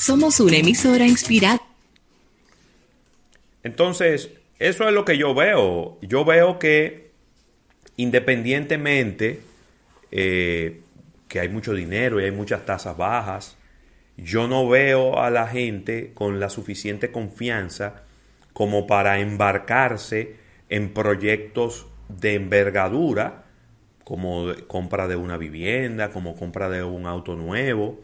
Somos una emisora inspirada. Entonces, eso es lo que yo veo. Yo veo que independientemente eh, que hay mucho dinero y hay muchas tasas bajas, yo no veo a la gente con la suficiente confianza como para embarcarse en proyectos de envergadura, como compra de una vivienda, como compra de un auto nuevo,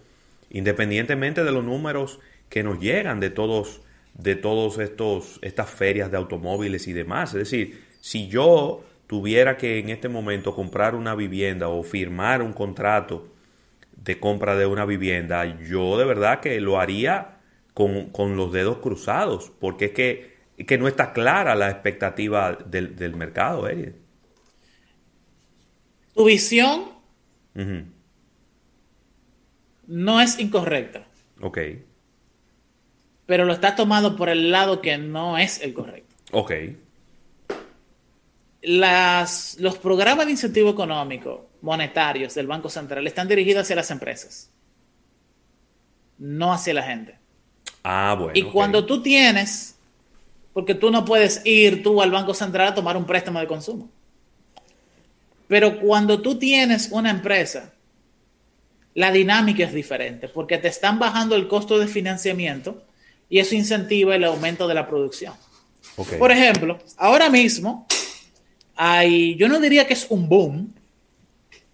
independientemente de los números que nos llegan de todos de todos estos estas ferias de automóviles y demás, es decir, si yo tuviera que en este momento comprar una vivienda o firmar un contrato de compra de una vivienda, yo de verdad que lo haría con, con los dedos cruzados, porque es que que no está clara la expectativa del, del mercado, Eric. Tu visión no es incorrecta. Ok. Pero lo estás tomando por el lado que no es el correcto. Ok. Las, los programas de incentivo económico monetarios del Banco Central están dirigidos hacia las empresas, no hacia la gente. Ah, bueno. Y cuando tú tienes porque tú no puedes ir tú al Banco Central a tomar un préstamo de consumo. Pero cuando tú tienes una empresa, la dinámica es diferente, porque te están bajando el costo de financiamiento y eso incentiva el aumento de la producción. Por ejemplo, ahora mismo hay, yo no diría que es un boom,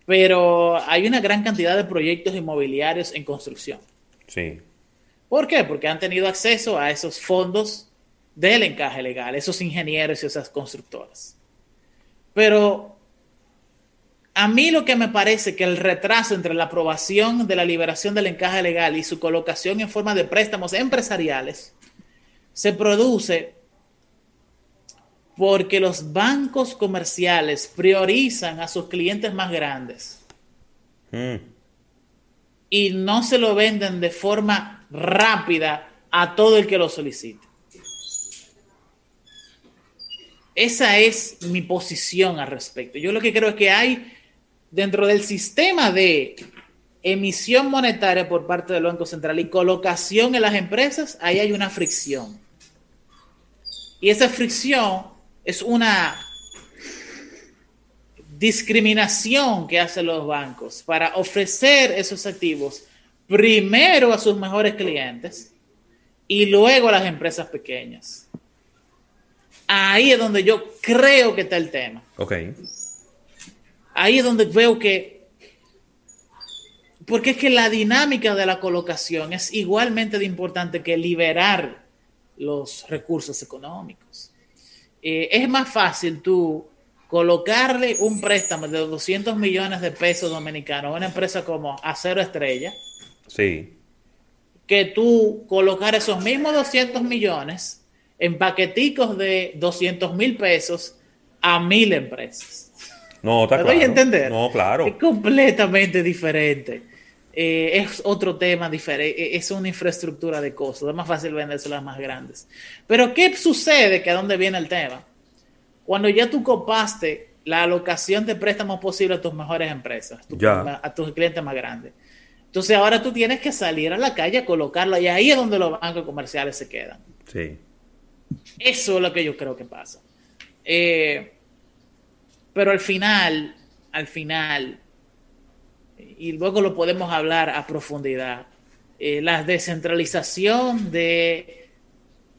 pero hay una gran cantidad de proyectos inmobiliarios en construcción. Sí. ¿Por qué? Porque han tenido acceso a esos fondos del encaje legal, esos ingenieros y esas constructoras. Pero a mí lo que me parece que el retraso entre la aprobación de la liberación del encaje legal y su colocación en forma de préstamos empresariales se produce porque los bancos comerciales priorizan a sus clientes más grandes mm. y no se lo venden de forma rápida a todo el que lo solicite. Esa es mi posición al respecto. Yo lo que creo es que hay dentro del sistema de emisión monetaria por parte del Banco Central y colocación en las empresas, ahí hay una fricción. Y esa fricción es una discriminación que hacen los bancos para ofrecer esos activos primero a sus mejores clientes y luego a las empresas pequeñas. Ahí es donde yo creo que está el tema. Ok. Ahí es donde veo que... Porque es que la dinámica de la colocación es igualmente de importante que liberar los recursos económicos. Eh, es más fácil tú colocarle un préstamo de 200 millones de pesos dominicanos a una empresa como Acero Estrella. Sí. Que tú colocar esos mismos 200 millones en paqueticos de 200 mil pesos a mil empresas. No, está ¿Me claro. a entender? No, claro. Es completamente diferente. Eh, es otro tema diferente, es una infraestructura de costos, es más fácil venderse las más grandes. Pero ¿qué sucede? Que a dónde viene el tema? Cuando ya tú copaste la alocación de préstamos posible a tus mejores empresas, a tus clientes más grandes. Entonces ahora tú tienes que salir a la calle a colocarlo y ahí es donde los bancos comerciales se quedan. Sí. Eso es lo que yo creo que pasa. Eh, pero al final, al final, y luego lo podemos hablar a profundidad, eh, la descentralización de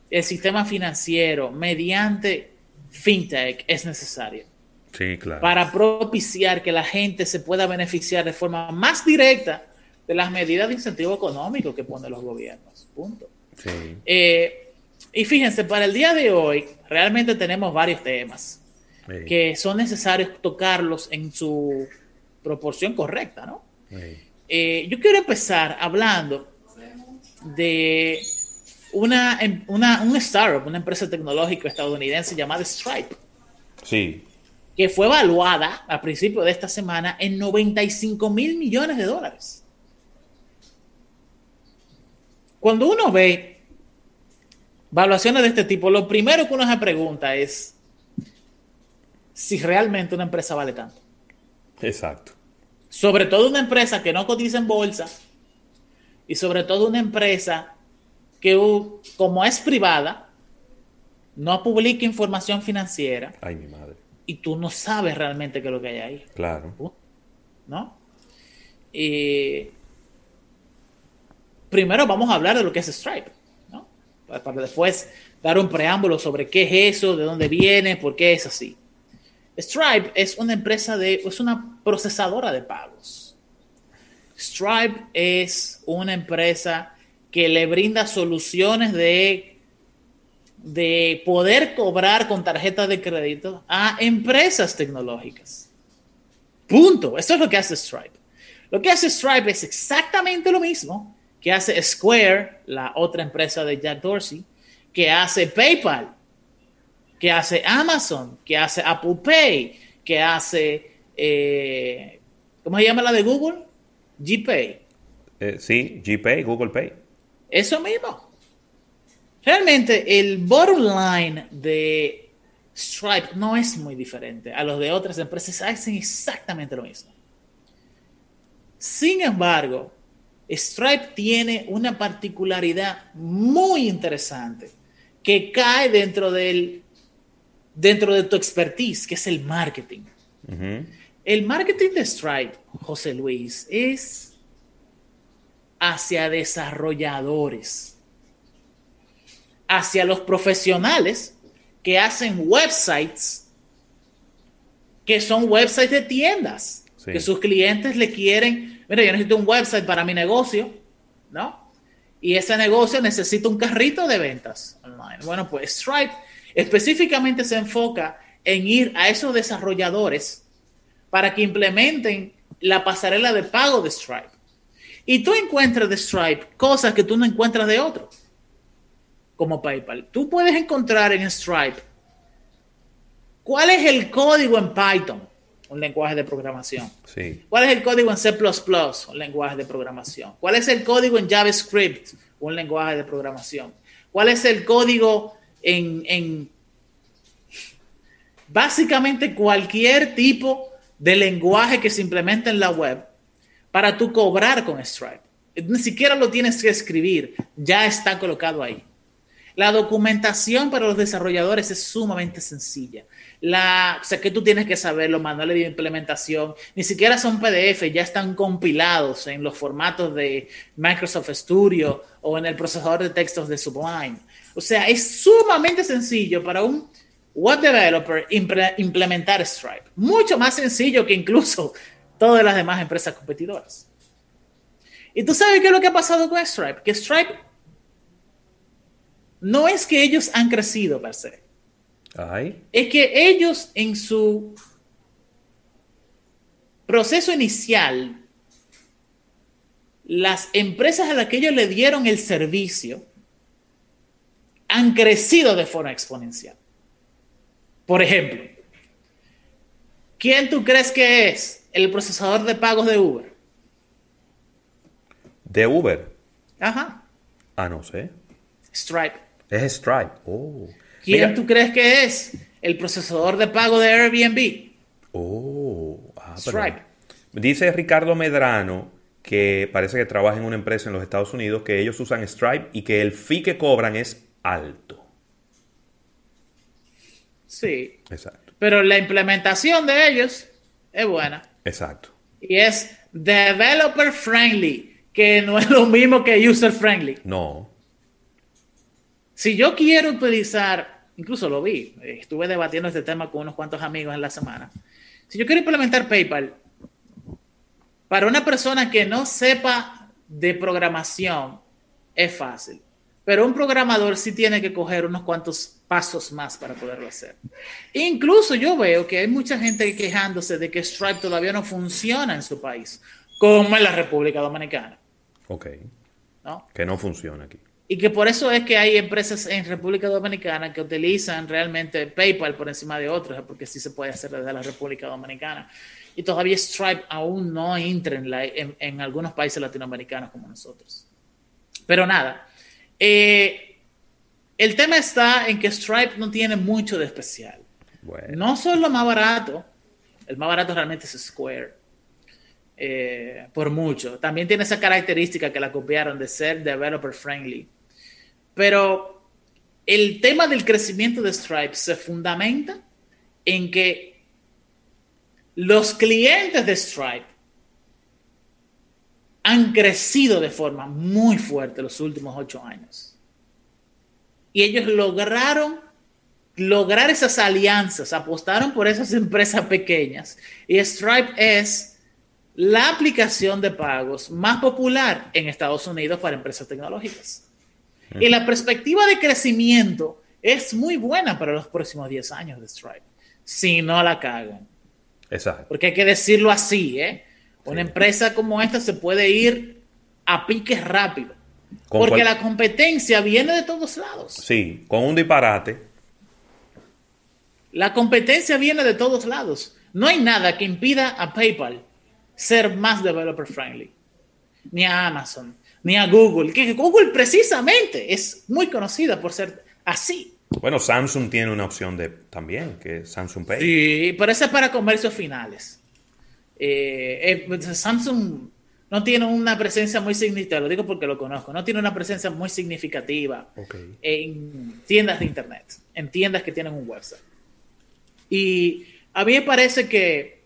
el sistema financiero mediante fintech es necesaria. Sí, claro. Para propiciar que la gente se pueda beneficiar de forma más directa de las medidas de incentivo económico que ponen los gobiernos. Punto. Sí. Eh, y fíjense, para el día de hoy realmente tenemos varios temas Sí. que son necesarios tocarlos en su proporción correcta, ¿no? Sí. Eh, yo quiero empezar hablando de una, em- una, un startup, una empresa tecnológica estadounidense llamada Stripe, Sí. que fue evaluada a principios de esta semana en 95 mil millones de dólares. Cuando uno ve valuaciones de este tipo, lo primero que uno se pregunta es si realmente una empresa vale tanto. Exacto. Sobre todo una empresa que no cotiza en bolsa y sobre todo una empresa que uh, como es privada, no publica información financiera Ay, mi madre. y tú no sabes realmente qué es lo que hay ahí, Claro. ¿no? Y primero vamos a hablar de lo que es Stripe, ¿no? Para después dar un preámbulo sobre qué es eso, de dónde viene, por qué es así. Stripe es una empresa de, es una procesadora de pagos. Stripe es una empresa que le brinda soluciones de, de poder cobrar con tarjetas de crédito a empresas tecnológicas. Punto. Eso es lo que hace Stripe. Lo que hace Stripe es exactamente lo mismo que hace Square, la otra empresa de Jack Dorsey, que hace PayPal, que hace Amazon, que hace Apple Pay, que hace, eh, ¿cómo se llama la de Google? GPay. Eh, sí, GPay, Google Pay. Eso mismo. Realmente el bottom line de Stripe no es muy diferente a los de otras empresas, hacen exactamente lo mismo. Sin embargo, Stripe tiene una particularidad muy interesante que cae dentro del dentro de tu expertise, que es el marketing. El marketing de Stripe, José Luis, es hacia desarrolladores, hacia los profesionales que hacen websites, que son websites de tiendas, Sí. que sus clientes le quieren, mira, yo necesito un website para mi negocio, ¿no? Y ese negocio necesita un carrito de ventas online. Bueno, pues Stripe específicamente se enfoca en ir a esos desarrolladores para que implementen la pasarela de pago de Stripe. Y tú encuentras de Stripe cosas que tú no encuentras de otro, como PayPal. Tú puedes encontrar en Stripe cuál es el código en Python, un lenguaje de programación. Sí. ¿Cuál es el código en C++? Un lenguaje de programación. ¿Cuál es el código en JavaScript? Un lenguaje de programación. ¿Cuál es el código en, en básicamente cualquier tipo de lenguaje que se implementa en la web para tú cobrar con Stripe? Ni siquiera lo tienes que escribir, ya está colocado ahí. La documentación para los desarrolladores es sumamente sencilla. La, o sea, que tú tienes que saber los manuales de implementación, ni siquiera son PDF, ya están compilados en los formatos de Microsoft Studio o en el procesador de textos de Sublime. O sea, es sumamente sencillo para un web developer imple- implementar Stripe. Mucho más sencillo que incluso todas las demás empresas competidoras. Y tú sabes qué es lo que ha pasado con Stripe? Que Stripe no es que ellos han crecido per se, Ay. es que ellos en su proceso inicial, las empresas a las que ellos le dieron el servicio han crecido de forma exponencial. Por ejemplo, ¿quién tú crees que es el procesador de pagos de Uber? De Uber. Ajá, Ah, no sé. Stripe. Es Stripe. Oh. ¿Quién Mira. tú crees que es el procesador de pago de Airbnb? Oh. Ah, Stripe. Dice Ricardo Medrano que parece que trabaja en una empresa en los Estados Unidos que ellos usan Stripe y que el fee que cobran es alto. Sí, Exacto. pero la implementación de ellos es buena Exacto. y es developer friendly, que no es lo mismo que user friendly. No. Si yo quiero utilizar, incluso lo vi, estuve debatiendo este tema con unos cuantos amigos en la semana. Si yo quiero implementar PayPal para una persona que no sepa de programación, es fácil. Pero un programador sí tiene que coger unos cuantos pasos más para poderlo hacer. Incluso yo veo que hay mucha gente quejándose de que Stripe todavía no funciona en su país, como en la República Dominicana. Ok. ¿no? Que no funciona aquí. Y que por eso es que hay empresas en República Dominicana que utilizan realmente PayPal por encima de otras, porque sí se puede hacer desde la República Dominicana. Y todavía Stripe aún no entra en, la- en- en algunos países latinoamericanos como nosotros. Pero nada, eh, el tema está en que Stripe no tiene mucho de especial. Bueno. No son lo más barato, el más barato realmente es Square, eh, por mucho. También tiene esa característica que la copiaron de ser developer friendly. Pero el tema del crecimiento de Stripe se fundamenta en que los clientes de Stripe han crecido de forma muy fuerte los últimos ocho años. Y ellos lograron lograr esas alianzas, apostaron por esas empresas pequeñas. Y Stripe es la aplicación de pagos más popular en Estados Unidos para empresas tecnológicas. Y la perspectiva de crecimiento es muy buena para los próximos 10 años de Stripe, si no la cagan. Exacto. Porque hay que decirlo así, ¿eh? Una empresa como esta se puede ir a piques rápido. Porque la competencia viene de todos lados. Sí, con un disparate. La competencia viene de todos lados. No hay nada que impida a PayPal ser más developer friendly. Ni a Amazon, ni a Google. Que Google precisamente es muy conocida por ser así. Bueno, Samsung tiene una opción de también, que es Samsung Pay. Sí, pero ese es para comercios finales. Eh, eh, Samsung no tiene una presencia muy significativa, lo digo porque lo conozco, no tiene una presencia muy significativa en tiendas de internet, en tiendas que tienen un website. Y a mí me parece que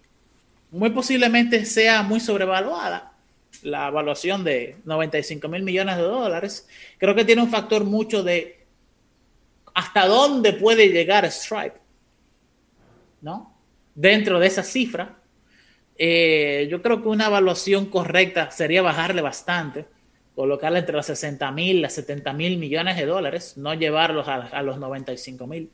muy posiblemente sea muy sobrevaluada la evaluación de 95 mil millones de dólares. Creo que tiene un factor mucho de hasta dónde puede llegar Stripe, ¿no? Dentro de esa cifra. Eh, yo creo que una evaluación correcta sería bajarle bastante, colocarle entre los 60 mil a 70 mil millones de dólares, no llevarlos a, a los 95 mil.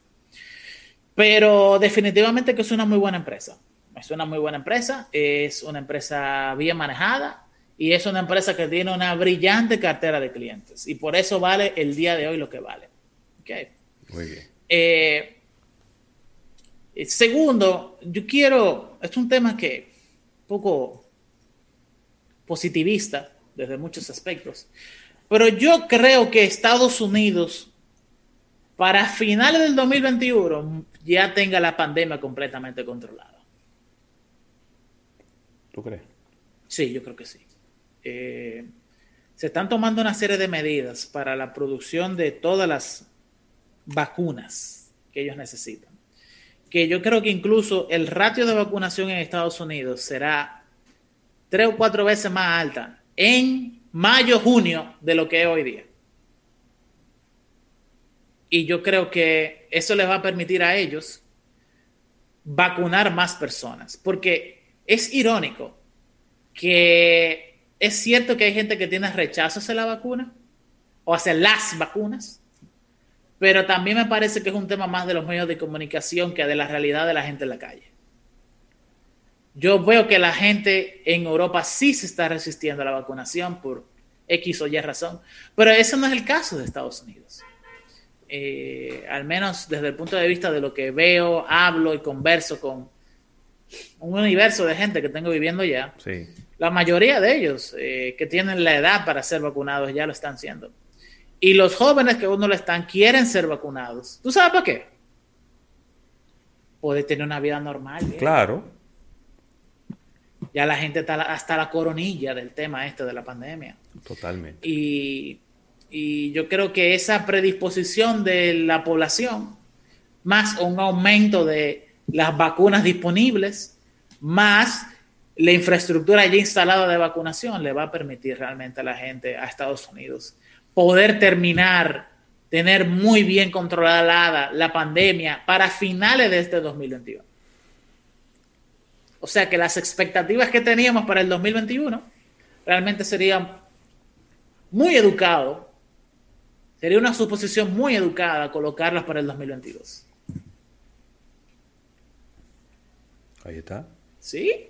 Pero definitivamente que es una muy buena empresa. Es una muy buena empresa, es una empresa bien manejada y es una empresa que tiene una brillante cartera de clientes. Y por eso vale el día de hoy lo que vale. Okay. Muy bien. Eh, segundo, yo quiero, es un tema que poco positivista desde muchos aspectos, pero yo creo que Estados Unidos para finales del 2021 ya tenga la pandemia completamente controlada. ¿Tú crees? Sí, yo creo que sí. Eh, se están tomando una serie de medidas para la producción de todas las vacunas que ellos necesitan. Que yo creo que incluso el ratio de vacunación en Estados Unidos será tres o cuatro veces más alta en mayo, junio de lo que es hoy día. Y yo creo que eso les va a permitir a ellos vacunar más personas. Porque es irónico que es cierto que hay gente que tiene rechazo hacia la vacuna o hacia las vacunas, pero también me parece que es un tema más de los medios de comunicación que de la realidad de la gente en la calle. Yo veo que la gente en Europa sí se está resistiendo a la vacunación por X o Y razón, pero ese no es el caso de Estados Unidos. Eh, al menos desde el punto de vista de lo que veo, hablo y converso con un universo de gente que tengo viviendo ya, la mayoría de ellos eh, que tienen la edad para ser vacunados ya lo están siendo. Y los jóvenes que uno lo están quieren ser vacunados. ¿Tú sabes para qué? Puede tener una vida normal. ¿eh? Claro. Ya la gente está hasta la coronilla del tema este de la pandemia. Totalmente. Y y yo creo que esa predisposición de la población, más un aumento de las vacunas disponibles, más la infraestructura ya instalada de vacunación, le va a permitir realmente a la gente, a Estados Unidos, poder terminar, tener muy bien controlada la pandemia para finales de este 2021. O sea que las expectativas que teníamos para el 2021 realmente serían muy educados Sería una suposición muy educada colocarlas para el 2022. Ahí está. Sí.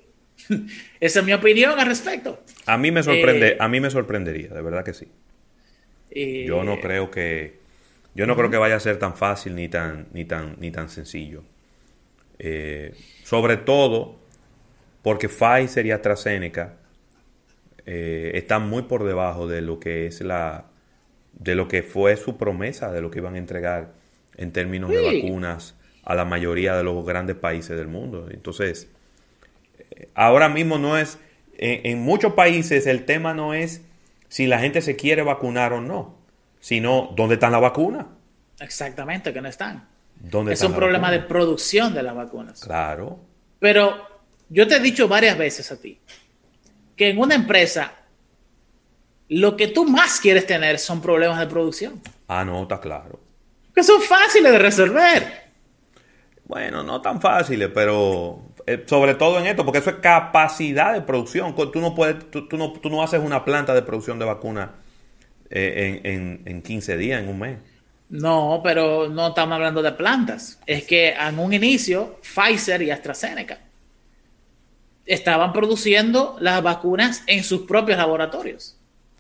Esa es mi opinión al respecto. A mí me sorprende, eh, a mí me sorprendería, de verdad que sí. Eh, yo no creo que yo no creo que vaya a ser tan fácil ni tan ni tan ni tan sencillo. Eh, sobre todo porque Pfizer y AstraZeneca están muy por debajo de lo que es la de lo que fue su promesa, de lo que iban a entregar en términos de vacunas a la mayoría de los grandes países del mundo. Entonces, eh, ahora mismo no es, en, muchos países el tema no es si la gente se quiere vacunar o no, sino ¿dónde están las vacunas? Exactamente, que no están. ¿Dónde Es están un problema de producción de las vacunas. Claro. Pero yo te he dicho varias veces a ti que en una empresa lo que tú más quieres tener son problemas de producción, Ah, no, está claro. que son fáciles de resolver. Bueno, no tan fáciles, pero sobre todo en esto, porque eso es capacidad de producción. Tú no puedes, tú, tú no, tú no haces una planta de producción de vacunas eh, en, en, en 15 días, en un mes. No, pero no estamos hablando de plantas. Es que en un inicio, Pfizer y AstraZeneca estaban produciendo las vacunas en sus propios laboratorios.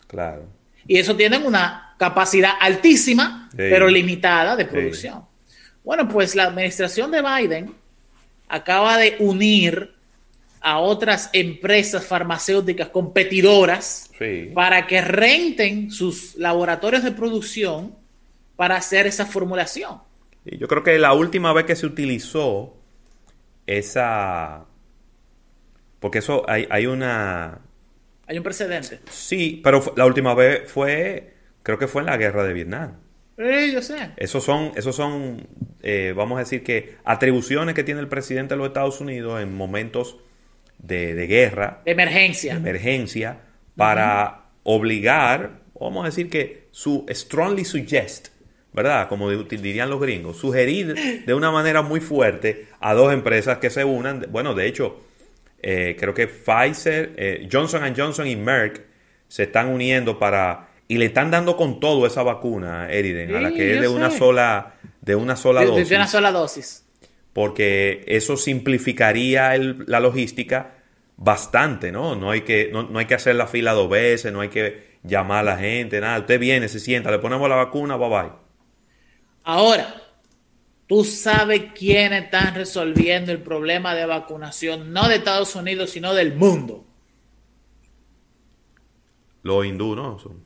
Claro. Y eso tienen una capacidad altísima, Sí. pero limitada de Sí. producción. Bueno, pues la administración de Biden acaba de unir a otras empresas farmacéuticas competidoras Sí. para que renten sus laboratorios de producción para hacer esa formulación. Y yo creo que la última vez que se utilizó esa... Porque eso hay, hay una... Hay un precedente. Sí, pero la última vez fue, creo que fue en la guerra de Vietnam. Eh, yo sé. Esos son, esos son eh, vamos a decir que atribuciones que tiene el presidente de los Estados Unidos en momentos de, de guerra, De emergencia. de emergencia, para obligar, vamos a decir que su strongly suggest, ¿verdad? Como di- dirían los gringos, sugerir de una manera muy fuerte a dos empresas que se unan. Bueno, de hecho, eh, creo que Pfizer, eh, Johnson Johnson y Merck se están uniendo para y le están dando con todo esa vacuna, Eriden, a la Sí, que es de una sola de una sola De- de dosis, una sola dosis. porque eso simplificaría el- la logística bastante, ¿no? No hay que no, no hay que hacer la fila dos veces, no hay que llamar a la gente, nada. Usted viene, se sienta, le ponemos la vacuna, bye bye. Ahora, tú sabes quiénes están resolviendo el problema de vacunación, no de Estados Unidos, sino del mundo. Los hindú, ¿no? Son-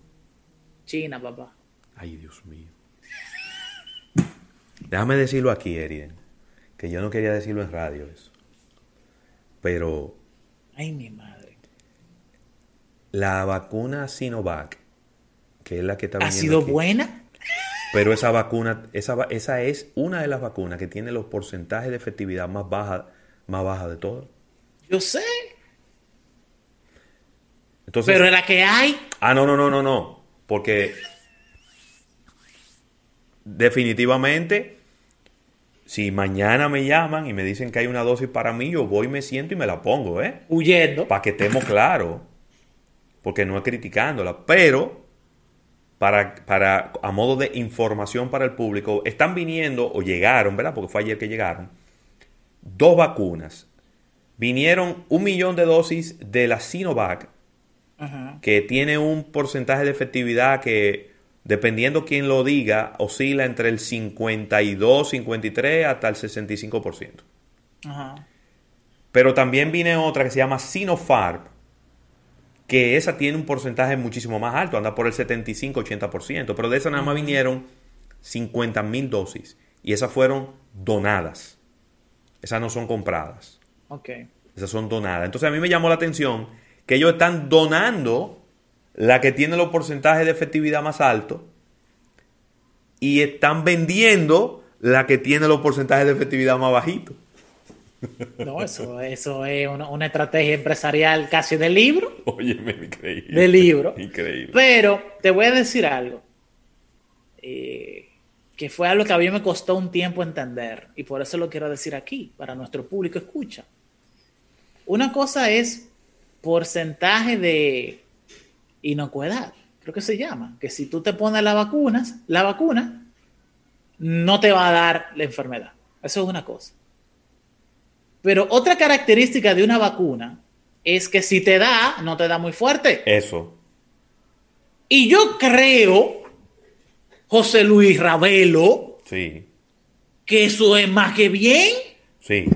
China, papá. Ay, Dios mío. Déjame decirlo aquí, Eriden, que yo no quería decirlo en radio eso. Pero Ay, mi madre. la vacuna Sinovac, que es la que está ¿Ha sido aquí, buena? Pero esa vacuna, esa, esa es una de las vacunas que tiene los porcentajes de efectividad más baja, más baja de todas. Yo sé. Entonces, Pero la que hay, ah, no, no, no, no, no, porque definitivamente, si mañana me llaman y me dicen que hay una dosis para mí, yo voy, me siento y me la pongo, ¿eh? huyendo. Para que estemos claros, porque no es criticándola, pero para, para, a modo de información para el público, están viniendo, o llegaron, ¿verdad? Porque fue ayer que llegaron, dos vacunas. Vinieron un millón de dosis de la Sinovac, Que tiene un porcentaje de efectividad que, dependiendo quién lo diga, oscila entre el 52, 53 hasta el 65%. Ajá. Pero también viene otra que se llama Sinopharm, que esa tiene un porcentaje muchísimo más alto, anda por el 75-80%, pero de esa nada más vinieron 50 mil dosis y esas fueron donadas. Esas no son compradas, Ok. esas son donadas. Entonces a mí me llamó la atención que ellos están donando la que tiene los porcentajes de efectividad más altos y están vendiendo la que tiene los porcentajes de efectividad más bajitos. No, eso, eso es una, una estrategia empresarial casi de libro. Óyeme, increíble. De libro. Increíble. Pero te voy a decir algo. eh, que fue algo que a mí me costó un tiempo entender. Y por eso lo quiero decir aquí, para nuestro público escucha. Una cosa es porcentaje de inocuidad, creo que se llama. Que si tú te pones las vacunas, la vacuna no te va a dar la enfermedad. Eso es una cosa. Pero otra característica de una vacuna es que si te da, no te da muy fuerte. Eso. Y yo creo, José Luis Ravelo, Sí. que eso es más que bien. Sí. Sí.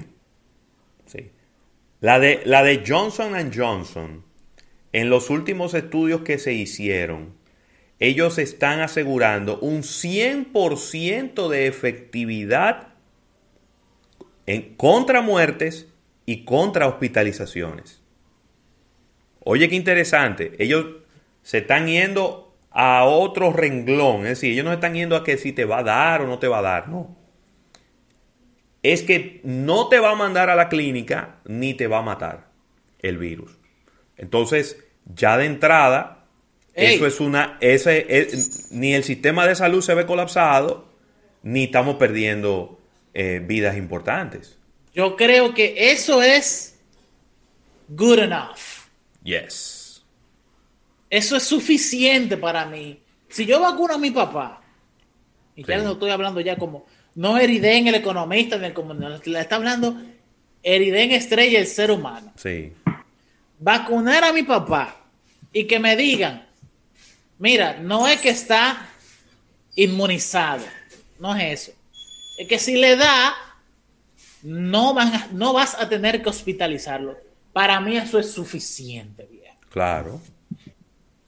La de, la de Johnson Johnson, en los últimos estudios que se hicieron, ellos están asegurando un 100% de efectividad en, contra muertes y contra hospitalizaciones. Oye, qué interesante. Ellos se están yendo a otro renglón. Es decir, ellos no están yendo a que si te va a dar o no te va a dar, no. Es que no te va a mandar a la clínica ni te va a matar el virus. Entonces, ya de entrada, Ey. eso es una. Ese, es- ni el sistema de salud se ve colapsado, ni estamos perdiendo eh, vidas importantes. Yo creo que eso es good enough. Yes. Eso es suficiente para mí. Si yo vacuno a mi papá, y ya Sí. no estoy hablando ya como, no Eriden el economista, ni el comunista, le está hablando Eriden Estrella, el ser humano. Sí. Vacunar a mi papá y que me digan, mira, no es que está inmunizado, no es eso. Es que si le da, no, van a- no vas a tener que hospitalizarlo. Para mí eso es suficiente, viejo. Claro.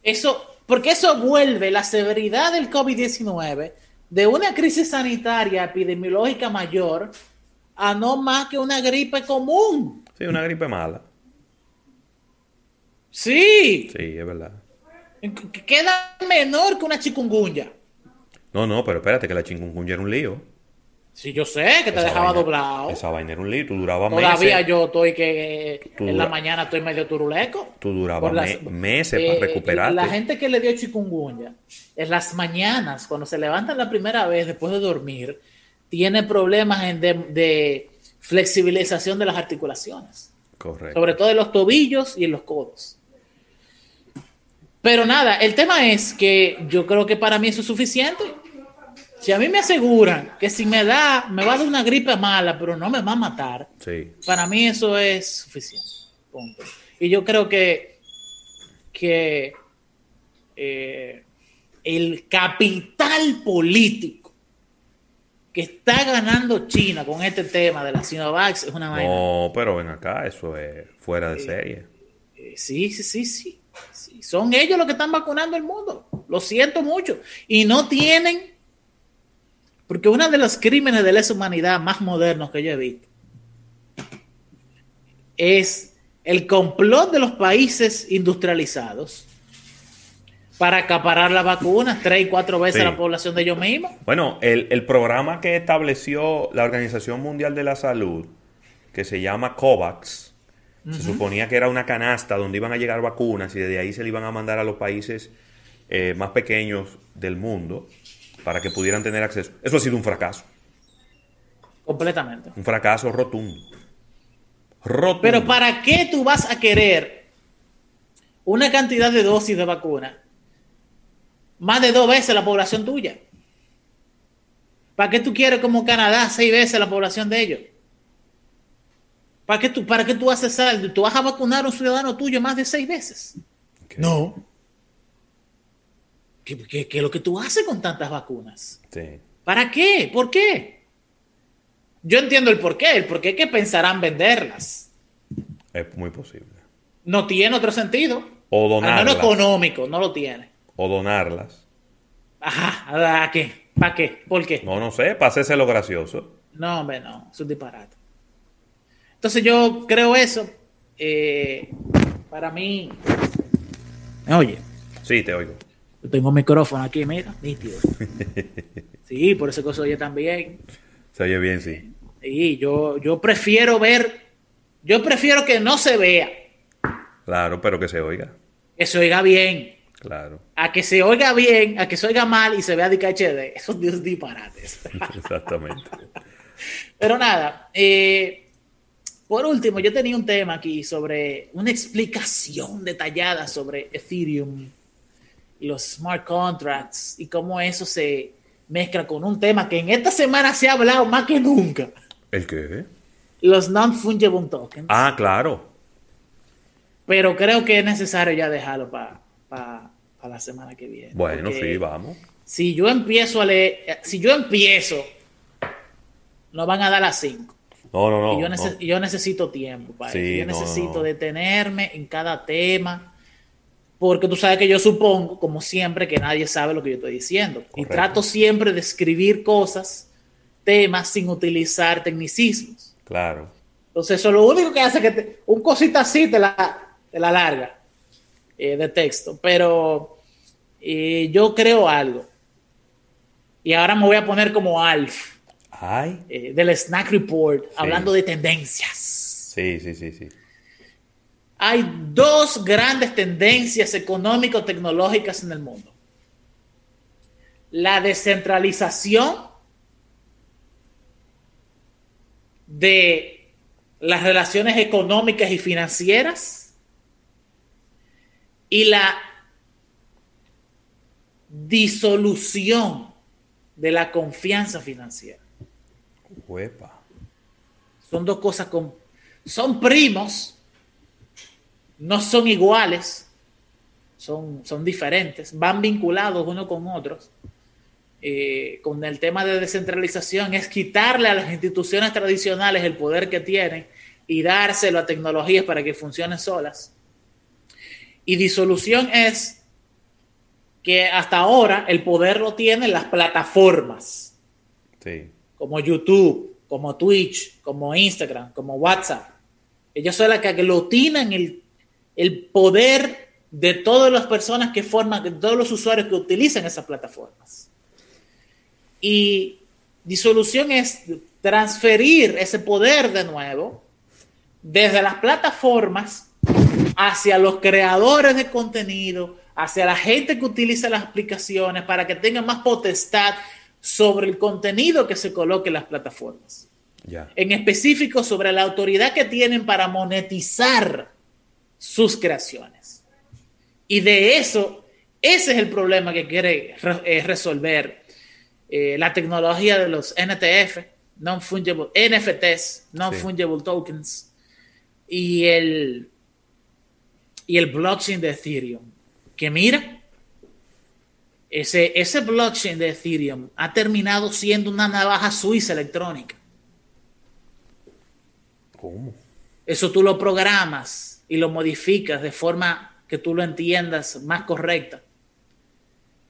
Eso, porque eso vuelve la severidad del COVID-19 de una crisis sanitaria epidemiológica mayor a no más que una gripe común. Sí, una gripe mala. Sí, Sí, es verdad. que queda menor que una chikungunya. No, no, pero espérate, que la chikungunya era un lío. Sí, yo sé que te Esa dejaba vaina- doblado. Esa vaina era un. Tú durabas Todavía meses. yo estoy que Tú en la mañana estoy medio turuleco. Tú durabas las- me- meses para recuperarte. La gente que le dio chikungunya, en las mañanas, cuando se levantan la primera vez después de dormir, tiene problemas en de, de flexibilización de las articulaciones, Correcto. sobre todo en los tobillos y en los codos. Pero nada, el tema es que yo creo que para mí eso es suficiente. Si a mí me aseguran que si me da, me va a dar una gripe mala, pero no me va a matar, Sí. para mí eso es suficiente. Punto. Y yo creo que, que eh, el capital político que está ganando China con este tema de la Sinovac es una vaina. No, pero ven acá, eso es fuera de serie. Eh, sí, sí, sí, sí, sí. Son ellos los que están vacunando el mundo. Lo siento mucho. Y no tienen, porque uno de los crímenes de lesa humanidad más modernos que yo he visto es el complot de los países industrializados para acaparar las vacunas tres y cuatro veces Sí. la población de ellos mismos. Bueno, el, el programa que estableció la Organización Mundial de la Salud, que se llama COVAX, se suponía que era una canasta donde iban a llegar vacunas y desde ahí se le iban a mandar a los países eh, más pequeños del mundo para que pudieran tener acceso. Eso ha sido un fracaso, Completamente. un fracaso rotundo. Rotundo. Pero ¿para qué tú vas a querer una cantidad de dosis de vacuna más de dos veces la población tuya? ¿Para qué tú quieres como Canadá seis veces la población de ellos? ¿Para qué tú, para qué tú haces algo? ¿Tú vas a vacunar a un ciudadano tuyo más de seis veces? No. ¿Qué, qué- qué es lo que tú haces con tantas vacunas? Sí. ¿Para qué? ¿Por qué? Yo entiendo el por qué. El por qué es que pensarán venderlas. Es muy posible. No tiene otro sentido. O Al donarlas. menos económico, no lo tiene. O donarlas. Ajá, ¿a qué? ¿Para qué? ¿Por qué? No, no sé, para hacerse lo gracioso. No, hombre, no, es un disparate. Entonces yo creo eso. eh, para mí, oye, Sí, te oigo. Yo tengo un micrófono aquí, mira, nítido. Sí, por eso que se oye también. Se oye bien, sí. Y yo, yo prefiero ver, yo prefiero que no se vea, Claro, pero que se oiga. que se oiga bien, Claro. a que se oiga bien, a que se oiga mal y se vea de HD. Esos dios disparates. Exactamente. Pero nada, eh, por último, yo tenía un tema aquí sobre una explicación detallada sobre Ethereum los smart contracts y cómo eso se mezcla con un tema que en esta semana se ha hablado más que nunca, ¿El qué? los non-fungible tokens. Ah, claro. Pero creo que es necesario ya dejarlo para la semana que viene. Bueno, sí, vamos. Si yo empiezo a leer, si yo empiezo, nos van a dar las 5. No, no, no. yo, no. yo necesito tiempo para Sí, eso. Yo no, necesito no. detenerme en cada tema. Porque tú sabes que yo supongo, como siempre, que nadie sabe lo que yo estoy diciendo. Y trato siempre de escribir cosas, temas, sin utilizar tecnicismos. Claro. Entonces, eso lo único que hace que te- un cosita así te la, te la larga eh, de texto. Pero eh, yo creo algo. Y ahora me voy a poner como Alf Ay. eh, del Snack Report, hablando de tendencias. Sí, sí, sí, sí. Hay dos grandes tendencias económico-tecnológicas en el mundo. La descentralización de las relaciones económicas y financieras y la disolución de la confianza financiera. Huepa. Son dos cosas con... Son primos, no son iguales, son, son diferentes, van vinculados uno con otros. Eh, con el tema de descentralización es quitarle a las instituciones tradicionales el poder que tienen y dárselo a tecnologías para que funcionen solas. Y disolución es que hasta ahora el poder lo tienen las plataformas, Sí. como YouTube, como Twitch, como Instagram, como WhatsApp. Ellos son las que aglutinan el, el poder de todas las personas que forman, de todos los usuarios que utilizan esas plataformas. Y disolución es transferir ese poder de nuevo desde las plataformas hacia los creadores de contenido, hacia la gente que utiliza las aplicaciones para que tengan más potestad sobre el contenido que se coloque en las plataformas. En específico sobre la autoridad que tienen para monetizar sus creaciones. Y de eso, ese es el problema que quiere re- eh, resolver eh, la tecnología de los NTF, non-fungible, NFTs, non-fungible tokens, y el, y el blockchain de Ethereum. Que mira, ese, ese blockchain de Ethereum ha terminado siendo una navaja suiza electrónica. ¿Cómo? Eso tú lo programas y lo modificas de forma que tú lo entiendas más correcta.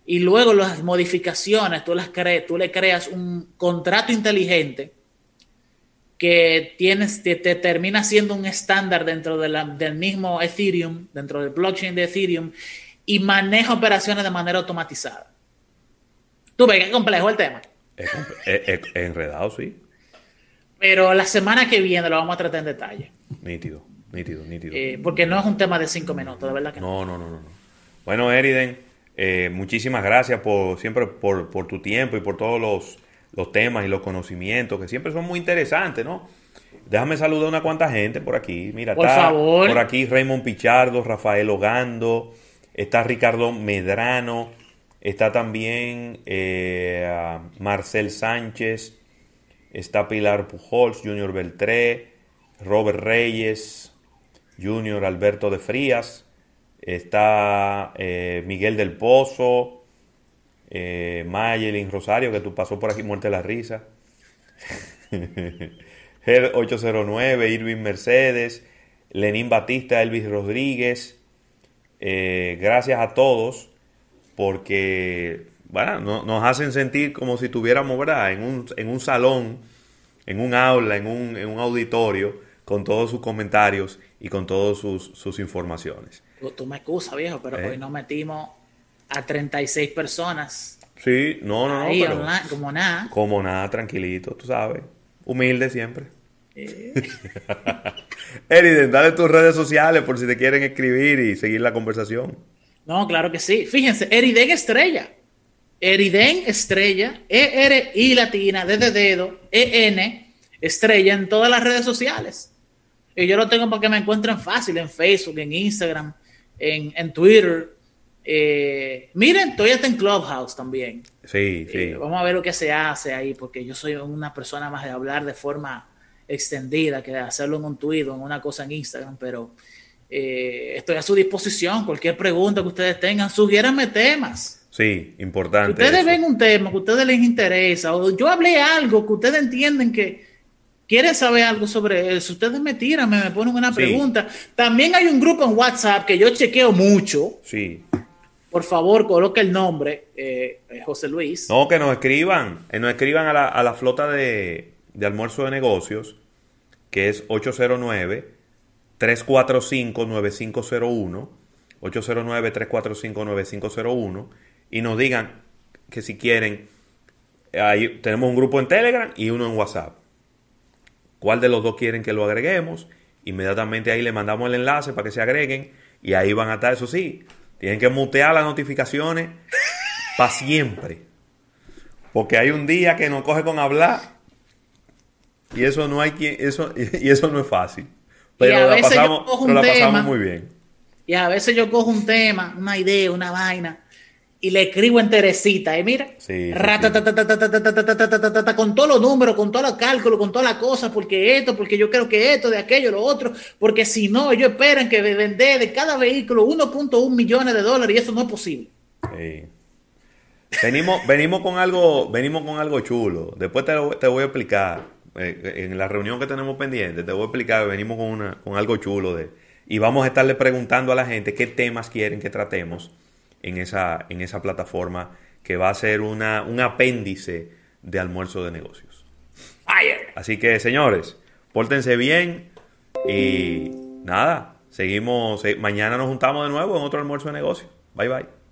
Y luego las modificaciones, tú, las cre- tú le creas un contrato inteligente que tienes, te, te termina siendo un estándar dentro de la- del mismo Ethereum, dentro del blockchain de Ethereum, y maneja operaciones de manera automatizada. Tú ves que es complejo el tema. Es, es- es enredado, sí. Pero la semana que viene lo vamos a tratar en detalle. Nítido, nítido, nítido. Eh, porque no es un tema de cinco minutos, de verdad que no. No, no, no, no. no. Bueno, Eriden, eh, muchísimas gracias por siempre por, por tu tiempo y por todos los, los temas y los conocimientos que siempre son muy interesantes, ¿no? Déjame saludar a una cuanta gente por aquí. Mira, Por está favor. por aquí Raymond Pichardo, Rafael Ogando, está Ricardo Medrano, está también eh, Marcel Sánchez, está Pilar Pujols, Junior Beltré, Robert Reyes, Junior Alberto de Frías, está eh, Miguel del Pozo, eh, Mayelin Rosario, que tú pasó por aquí muerte de la risa. Head 809, Irving Mercedes, Lenín Batista, Elvis Rodríguez. Eh, gracias a todos porque bueno, no- nos hacen sentir como si tuviéramos ¿verdad? En, un, en un salón, en un aula, en un, en un auditorio, con todos sus comentarios y con todas sus, sus informaciones. Tú, tú me excusas, viejo, pero ¿Eh? hoy nos metimos a 36 personas Sí, no, no, no, pero online, como nada. como nada, tranquilito, tú sabes. Humilde siempre. Eh, Eriden, dale tus redes sociales por si te quieren escribir y seguir la conversación. no, claro que sí. Fíjense, Eriden Estrella. Eriden Estrella, E-R-I latina, D de dedo, E-N, Estrella en todas las redes sociales. Y yo lo tengo para que me encuentren fácil en Facebook, en Instagram, en, en Twitter. Eh, miren, estoy hasta en Clubhouse también. Sí, sí. Eh, vamos a ver lo que se hace ahí, porque yo soy una persona más de hablar de forma extendida que de hacerlo en un tweet o en una cosa en Instagram, pero eh, estoy a su disposición. Cualquier pregunta que ustedes tengan, sugiéranme temas. Sí, Si importante. ustedes eso. ven un tema que a ustedes les interesa, o yo hablé algo que ustedes entienden que quieren saber algo sobre eso, ustedes me tiran, me, me ponen una Sí. pregunta. También hay un grupo en WhatsApp que yo chequeo mucho. Sí. Por favor, coloque el nombre, eh, eh, José Luis. No, que nos escriban. eh, nos escriban a la, a la flota de, de almuerzo de negocios, que es 809-345-9501. 809-345-9501. y nos digan que si quieren, ahí tenemos un grupo en Telegram y uno en WhatsApp. ¿Cuál de los dos quieren que lo agreguemos? Inmediatamente ahí le mandamos el enlace para que se agreguen y ahí van a estar, eso sí, tienen que mutear las notificaciones para siempre. Porque hay un día que nos coge con hablar y eso no hay quien, eso, y eso no es fácil. Pero, la pasamos, pero la pasamos muy bien. Y a veces yo cojo un tema, una idea, una vaina, y le escribo en Teresita, y mira, con todos los números, con todos los cálculos, con todas las cosas, porque esto, porque yo creo que esto, de aquello, lo otro, porque si no, ellos esperan que vender de cada vehículo 1.1 millones de dólares y eso no es posible. Venimos, venimos con algo, venimos con algo chulo. Después te, te voy a explicar. en la reunión que tenemos pendiente, te voy a explicar, venimos con, una, con algo chulo de y vamos a estarle preguntando a la gente qué temas quieren que tratemos en esa, en esa plataforma que va a ser una, un apéndice de almuerzo de negocios. Así que, señores, pórtense bien y nada, seguimos. Eh, mañana nos juntamos de nuevo en otro almuerzo de negocios. Bye bye.